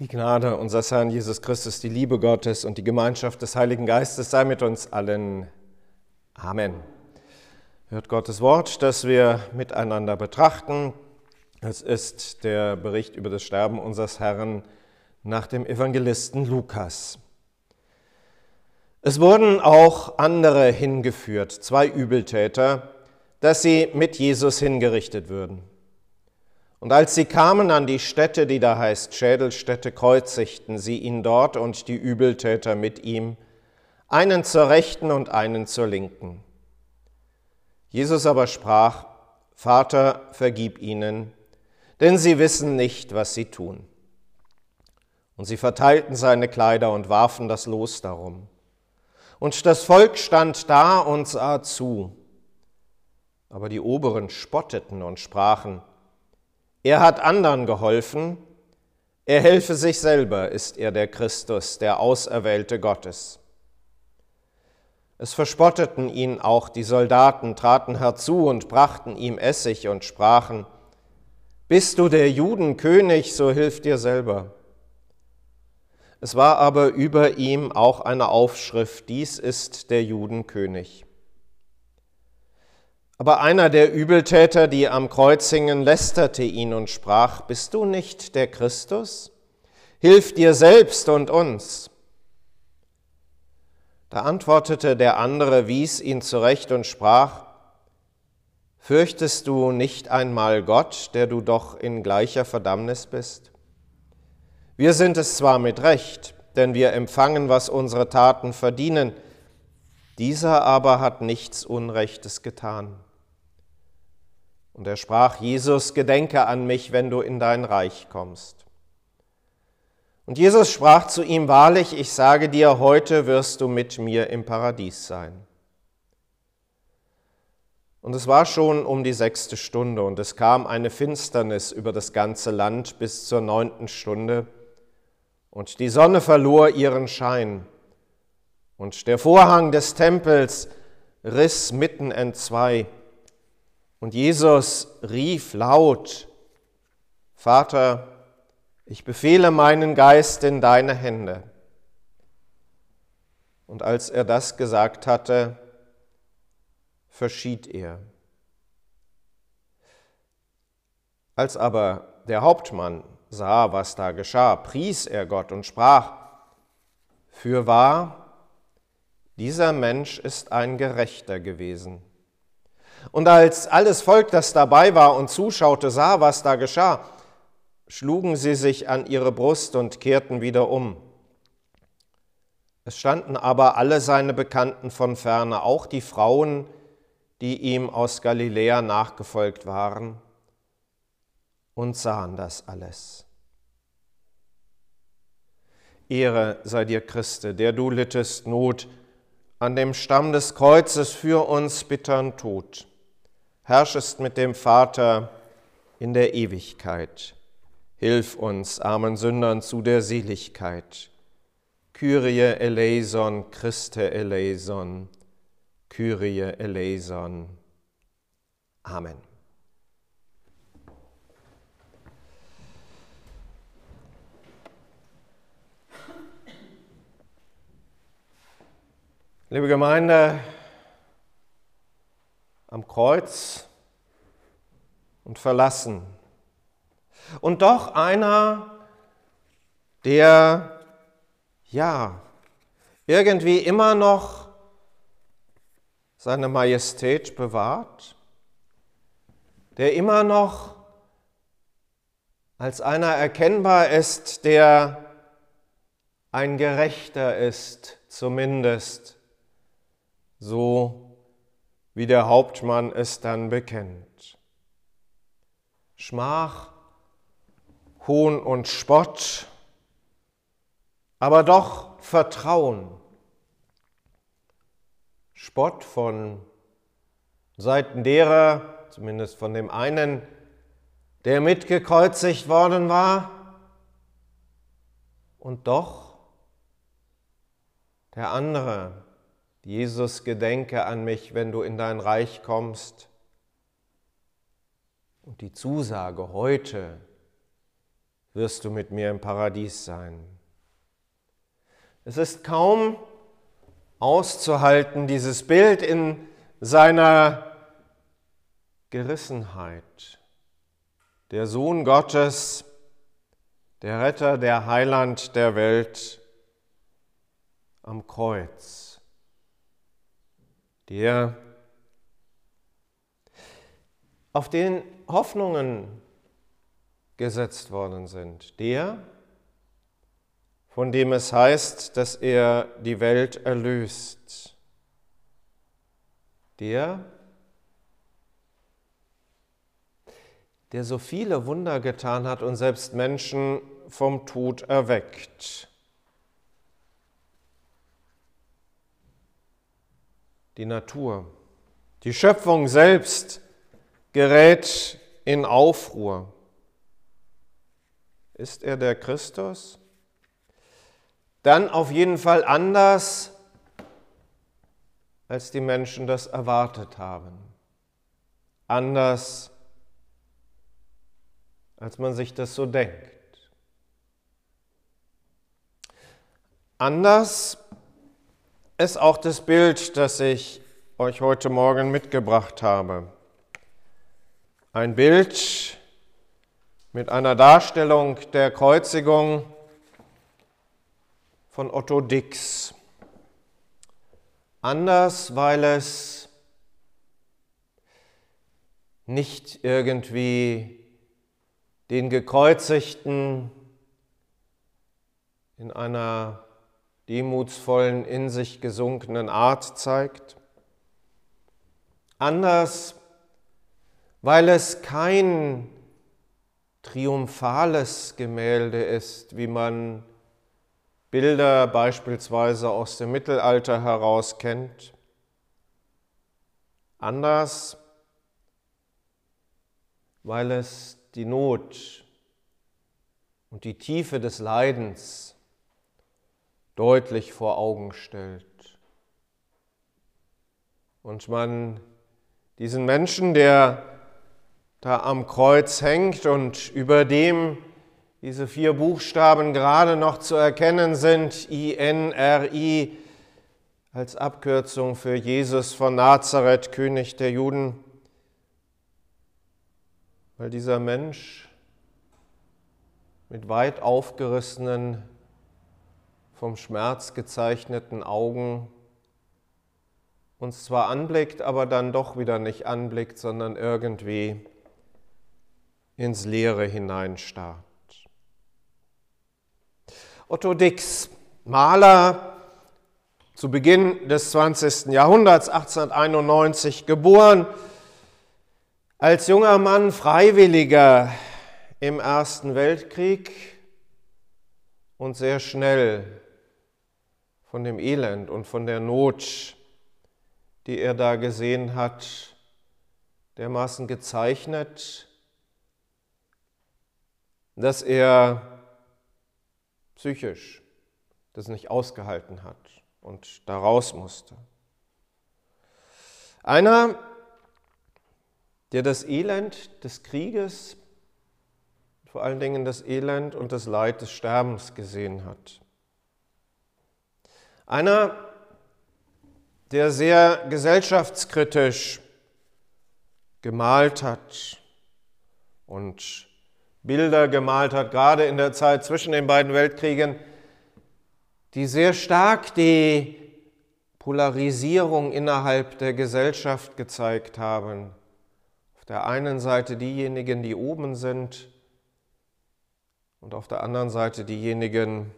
Die Gnade unseres Herrn Jesus Christus, die Liebe Gottes und die Gemeinschaft des Heiligen Geistes sei mit uns allen. Amen. Hört Gottes Wort, das wir miteinander betrachten. Es ist der Bericht über das Sterben unseres Herrn nach dem Evangelisten Lukas. Es wurden auch andere hingeführt, zwei Übeltäter, dass sie mit Jesus hingerichtet würden. Und als sie kamen an die Stätte, die da heißt Schädelstätte, kreuzigten sie ihn dort und die Übeltäter mit ihm, einen zur rechten und einen zur linken. Jesus aber sprach, Vater, vergib ihnen, denn sie wissen nicht, was sie tun. Und sie verteilten seine Kleider und warfen das Los darum. Und das Volk stand da und sah zu. Aber die Oberen spotteten und sprachen, er hat anderen geholfen, er helfe sich selber, ist er der Christus, der Auserwählte Gottes. Es verspotteten ihn auch die Soldaten, traten herzu und brachten ihm Essig und sprachen, Bist du der Juden König, so hilf dir selber. Es war aber über ihm auch eine Aufschrift, dies ist der Juden König. Aber einer der Übeltäter, die am Kreuz hingen, lästerte ihn und sprach, Bist du nicht der Christus? Hilf dir selbst und uns. Da antwortete der andere, wies ihn zurecht und sprach, Fürchtest du nicht einmal Gott, der du doch in gleicher Verdammnis bist? Wir sind es zwar mit Recht, denn wir empfangen, was unsere Taten verdienen, dieser aber hat nichts Unrechtes getan. Und er sprach, Jesus, gedenke an mich, wenn du in dein Reich kommst. Und Jesus sprach zu ihm, wahrlich, ich sage dir, heute wirst du mit mir im Paradies sein. Und es war schon um die sechste Stunde und es kam eine Finsternis über das ganze Land bis zur neunten Stunde und die Sonne verlor ihren Schein und der Vorhang des Tempels riss mitten entzwei und Jesus rief laut, Vater, ich befehle meinen Geist in deine Hände. Und als er das gesagt hatte, verschied er. Als aber der Hauptmann sah, was da geschah, pries er Gott und sprach, Fürwahr, dieser Mensch ist ein Gerechter gewesen und als alles Volk, das dabei war und zuschaute, sah, was da geschah, schlugen sie sich an ihre Brust und kehrten wieder um. Es standen aber alle seine Bekannten von ferne, auch die Frauen, die ihm aus Galiläa nachgefolgt waren, und sahen das alles. Ehre sei dir, Christe, der du littest Not an dem Stamm des Kreuzes für uns bittern Tod herrschest mit dem Vater in der Ewigkeit. Hilf uns, armen Sündern, zu der Seligkeit. Kyrie eleison, Christe eleison, Kyrie eleison. Amen. Liebe Gemeinde, am Kreuz und verlassen. Und doch einer, der ja irgendwie immer noch seine Majestät bewahrt, der immer noch als einer erkennbar ist, der ein Gerechter ist, zumindest so wie der Hauptmann es dann bekennt. Schmach, Hohn und Spott, aber doch Vertrauen. Spott von Seiten derer, zumindest von dem einen, der mitgekreuzigt worden war, und doch der andere, Jesus, gedenke an mich, wenn du in dein Reich kommst. Und die Zusage heute, wirst du mit mir im Paradies sein. Es ist kaum auszuhalten, dieses Bild in seiner Gerissenheit. Der Sohn Gottes, der Retter, der Heiland der Welt am Kreuz, der auf den Hoffnungen gesetzt worden sind, der, von dem es heißt, dass er die Welt erlöst, der, der so viele Wunder getan hat und selbst Menschen vom Tod erweckt. Die Natur, die Schöpfung selbst gerät in Aufruhr. Ist er der Christus? Dann auf jeden Fall anders, als die Menschen das erwartet haben. Anders, als man sich das so denkt. Anders ist auch das Bild, das ich euch heute Morgen mitgebracht habe. Ein Bild mit einer Darstellung der Kreuzigung von Otto Dix. Anders, weil es nicht irgendwie den Gekreuzigten in einer demutsvollen, in sich gesunkenen Art zeigt. Anders, weil es kein triumphales Gemälde ist, wie man Bilder beispielsweise aus dem Mittelalter heraus kennt. Anders, weil es die Not und die Tiefe des Leidens deutlich vor Augen stellt. Und man diesen Menschen, der da am Kreuz hängt und über dem diese vier Buchstaben gerade noch zu erkennen sind, INRI als Abkürzung für Jesus von Nazareth, König der Juden, weil dieser Mensch mit weit aufgerissenen, vom Schmerz gezeichneten Augen uns zwar anblickt, aber dann doch wieder nicht anblickt, sondern irgendwie ins Leere hineinstarrt. Otto Dix, Maler, zu Beginn des 20. Jahrhunderts, 1891 geboren, als junger Mann Freiwilliger im Ersten Weltkrieg und sehr schnell von dem Elend und von der Not, die er da gesehen hat, dermaßen gezeichnet, dass er psychisch das nicht ausgehalten hat und da raus musste. Einer, der das Elend des Krieges, vor allen Dingen das Elend und das Leid des Sterbens gesehen hat. Einer, der sehr gesellschaftskritisch gemalt hat und Bilder gemalt hat, gerade in der Zeit zwischen den beiden Weltkriegen, die sehr stark die Polarisierung innerhalb der Gesellschaft gezeigt haben. Auf der einen Seite diejenigen, die oben sind und auf der anderen Seite diejenigen,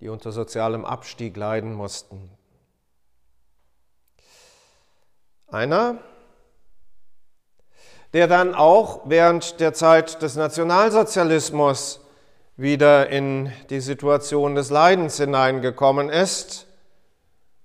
die unter sozialem Abstieg leiden mussten. Einer, der dann auch während der Zeit des Nationalsozialismus wieder in die Situation des Leidens hineingekommen ist,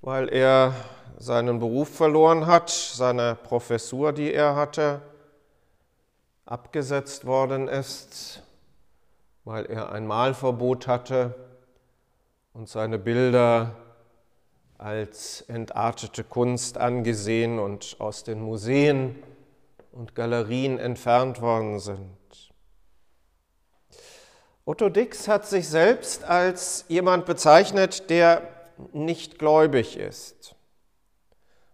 weil er seinen Beruf verloren hat, seine Professur, die er hatte, abgesetzt worden ist, weil er ein Malverbot hatte und seine Bilder als entartete Kunst angesehen und aus den Museen und Galerien entfernt worden sind. Otto Dix hat sich selbst als jemand bezeichnet, der nicht gläubig ist.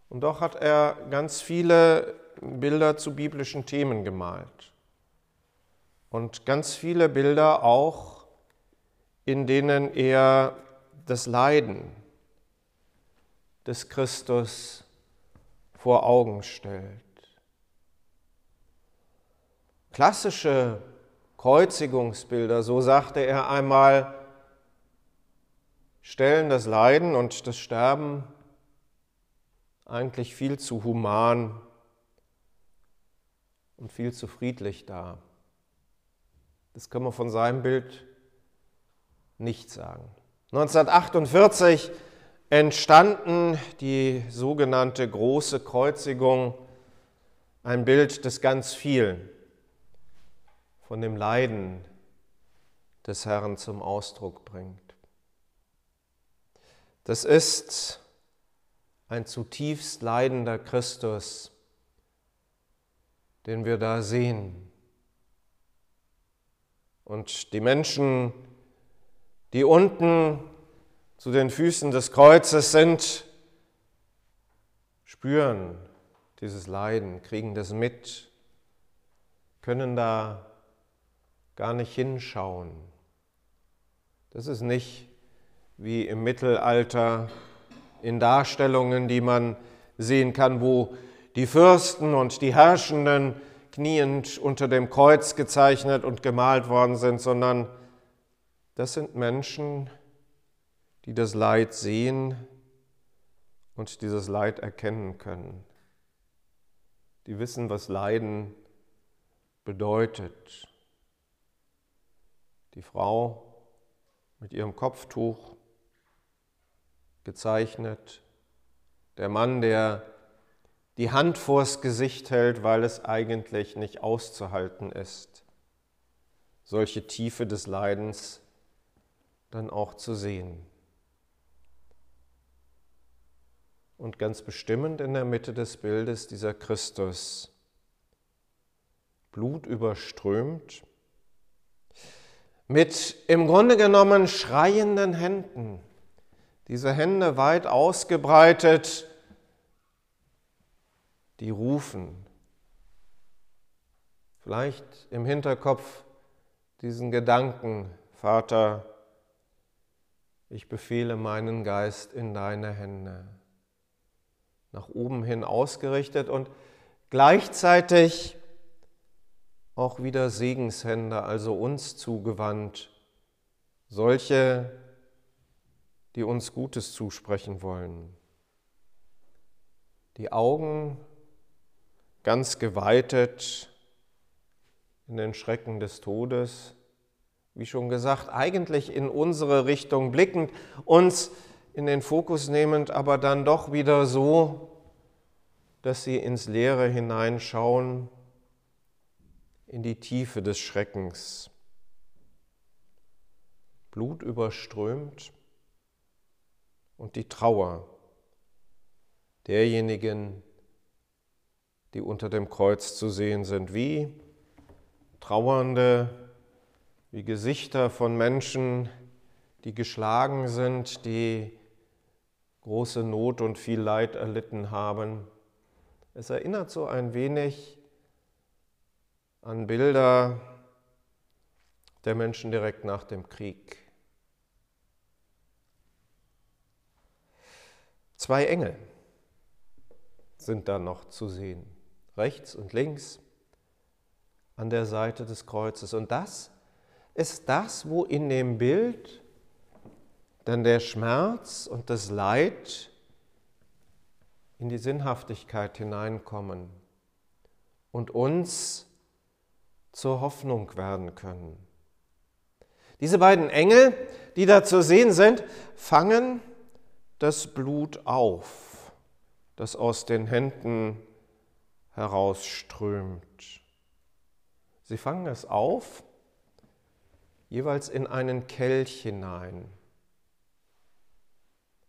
Und doch hat er ganz viele Bilder zu biblischen Themen gemalt. Und ganz viele Bilder auch, in denen er das Leiden des Christus vor Augen stellt. Klassische Kreuzigungsbilder, so sagte er einmal, stellen das Leiden und das Sterben eigentlich viel zu human und viel zu friedlich dar. Das kann man von seinem Bild nicht sagen. 1948 entstanden die sogenannte große Kreuzigung, ein Bild des ganz vielen von dem Leiden des Herrn zum Ausdruck bringt. Das ist ein zutiefst leidender Christus, den wir da sehen. Und die Menschen, die unten zu den Füßen des Kreuzes sind, spüren dieses Leiden, kriegen das mit, können da gar nicht hinschauen. Das ist nicht wie im Mittelalter in Darstellungen, die man sehen kann, wo die Fürsten und die Herrschenden kniend unter dem Kreuz gezeichnet und gemalt worden sind, sondern das sind Menschen, die das Leid sehen und dieses Leid erkennen können. Die wissen, was Leiden bedeutet. Die Frau mit ihrem Kopftuch gezeichnet, der Mann, der die Hand vors Gesicht hält, weil es eigentlich nicht auszuhalten ist, solche Tiefe des Leidens dann auch zu sehen. Und ganz bestimmend in der Mitte des Bildes dieser Christus, blutüberströmt, mit im Grunde genommen schreienden Händen. Diese Hände weit ausgebreitet, die rufen. Vielleicht im Hinterkopf diesen Gedanken, Vater, ich befehle meinen Geist in deine Hände. Nach oben hin ausgerichtet und gleichzeitig auch wieder Segenshände, also uns zugewandt, solche, die uns Gutes zusprechen wollen. Die Augen ganz geweitet in den Schrecken des Todes, wie schon gesagt, eigentlich in unsere Richtung blickend, uns in den Fokus nehmend, aber dann doch wieder so, dass sie ins Leere hineinschauen in die Tiefe des Schreckens. Blut überströmt und die Trauer derjenigen, die unter dem Kreuz zu sehen sind, wie Trauernde, wie Gesichter von Menschen, die geschlagen sind, die große Not und viel Leid erlitten haben. Es erinnert so ein wenig an Bilder der Menschen direkt nach dem Krieg. Zwei Engel sind da noch zu sehen, rechts und links an der Seite des Kreuzes. Und das ist das, wo in dem Bild dann der Schmerz und das Leid in die Sinnhaftigkeit hineinkommen und uns zur Hoffnung werden können. Diese beiden Engel, die da zu sehen sind, fangen das Blut auf, das aus den Händen herausströmt. Sie fangen es auf, jeweils in einen Kelch hinein.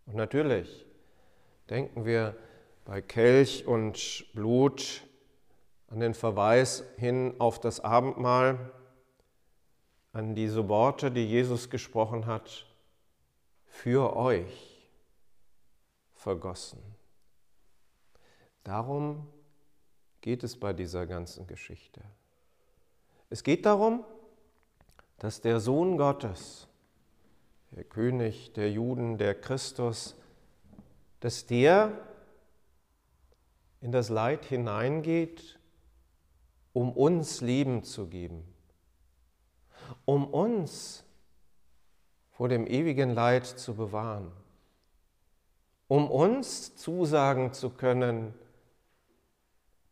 Und natürlich denken wir bei Kelch und Blut an den Verweis hin auf das Abendmahl, an diese Worte, die Jesus gesprochen hat, für euch vergossen. Darum geht es bei dieser ganzen Geschichte. Es geht darum, dass der Sohn Gottes, der König der Juden, der Christus, dass der in das Leid hineingeht, um uns Leben zu geben, um uns vor dem ewigen Leid zu bewahren, um uns zusagen zu können,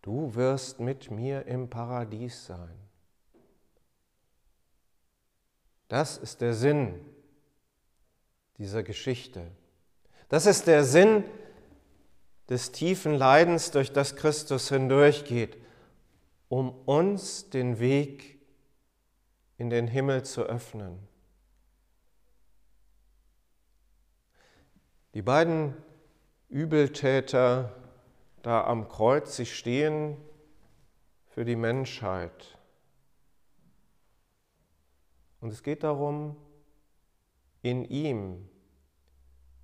du wirst mit mir im Paradies sein. Das ist der Sinn dieser Geschichte. Das ist der Sinn des tiefen Leidens, durch das Christus hindurchgeht, um uns den Weg in den Himmel zu öffnen. Die beiden Übeltäter da am Kreuz, sie stehen für die Menschheit. Und es geht darum, in ihm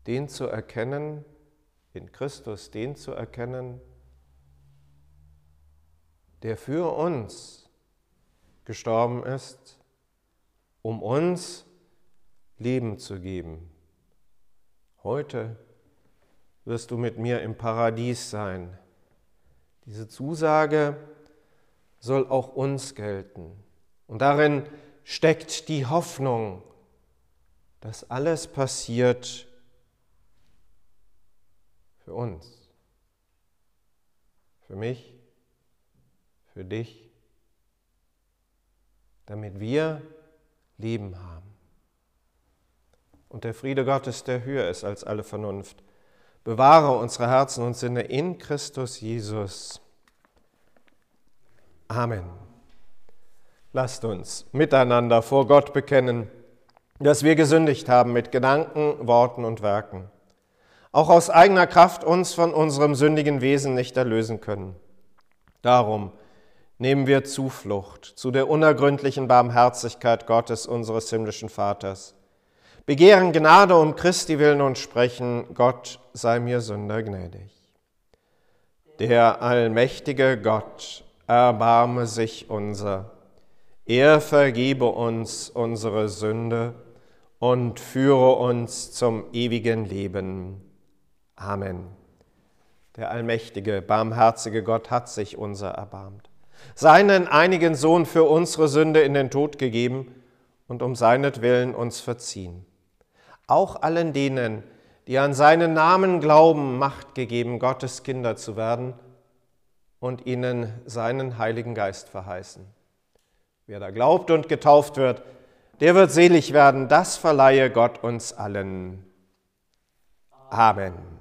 den zu erkennen, in Christus den zu erkennen, der für uns gestorben ist, um uns Leben zu geben. Heute wirst du mit mir im Paradies sein. Diese Zusage soll auch uns gelten. Und darin steckt die Hoffnung, dass alles passiert für uns, für mich, für dich, damit wir Leben haben. Und der Friede Gottes, der höher ist als alle Vernunft, bewahre unsere Herzen und Sinne in Christus Jesus. Amen. Lasst uns miteinander vor Gott bekennen, dass wir gesündigt haben mit Gedanken, Worten und Werken, auch aus eigener Kraft uns von unserem sündigen Wesen nicht erlösen können. Darum nehmen wir Zuflucht zu der unergründlichen Barmherzigkeit Gottes, unseres himmlischen Vaters, begehren Gnade um Christi willen und sprechen, Gott sei mir Sünder gnädig. Der allmächtige Gott erbarme sich unser er vergebe uns unsere Sünde und führe uns zum ewigen Leben. Amen. Der allmächtige, barmherzige Gott hat sich unser erbarmt, seinen einigen Sohn für unsere Sünde in den Tod gegeben und um seinetwillen uns verziehen. Auch allen denen, die an seinen Namen glauben, Macht gegeben, Gottes Kinder zu werden und ihnen seinen Heiligen Geist verheißen. Wer da glaubt und getauft wird, der wird selig werden. Das verleihe Gott uns allen. Amen.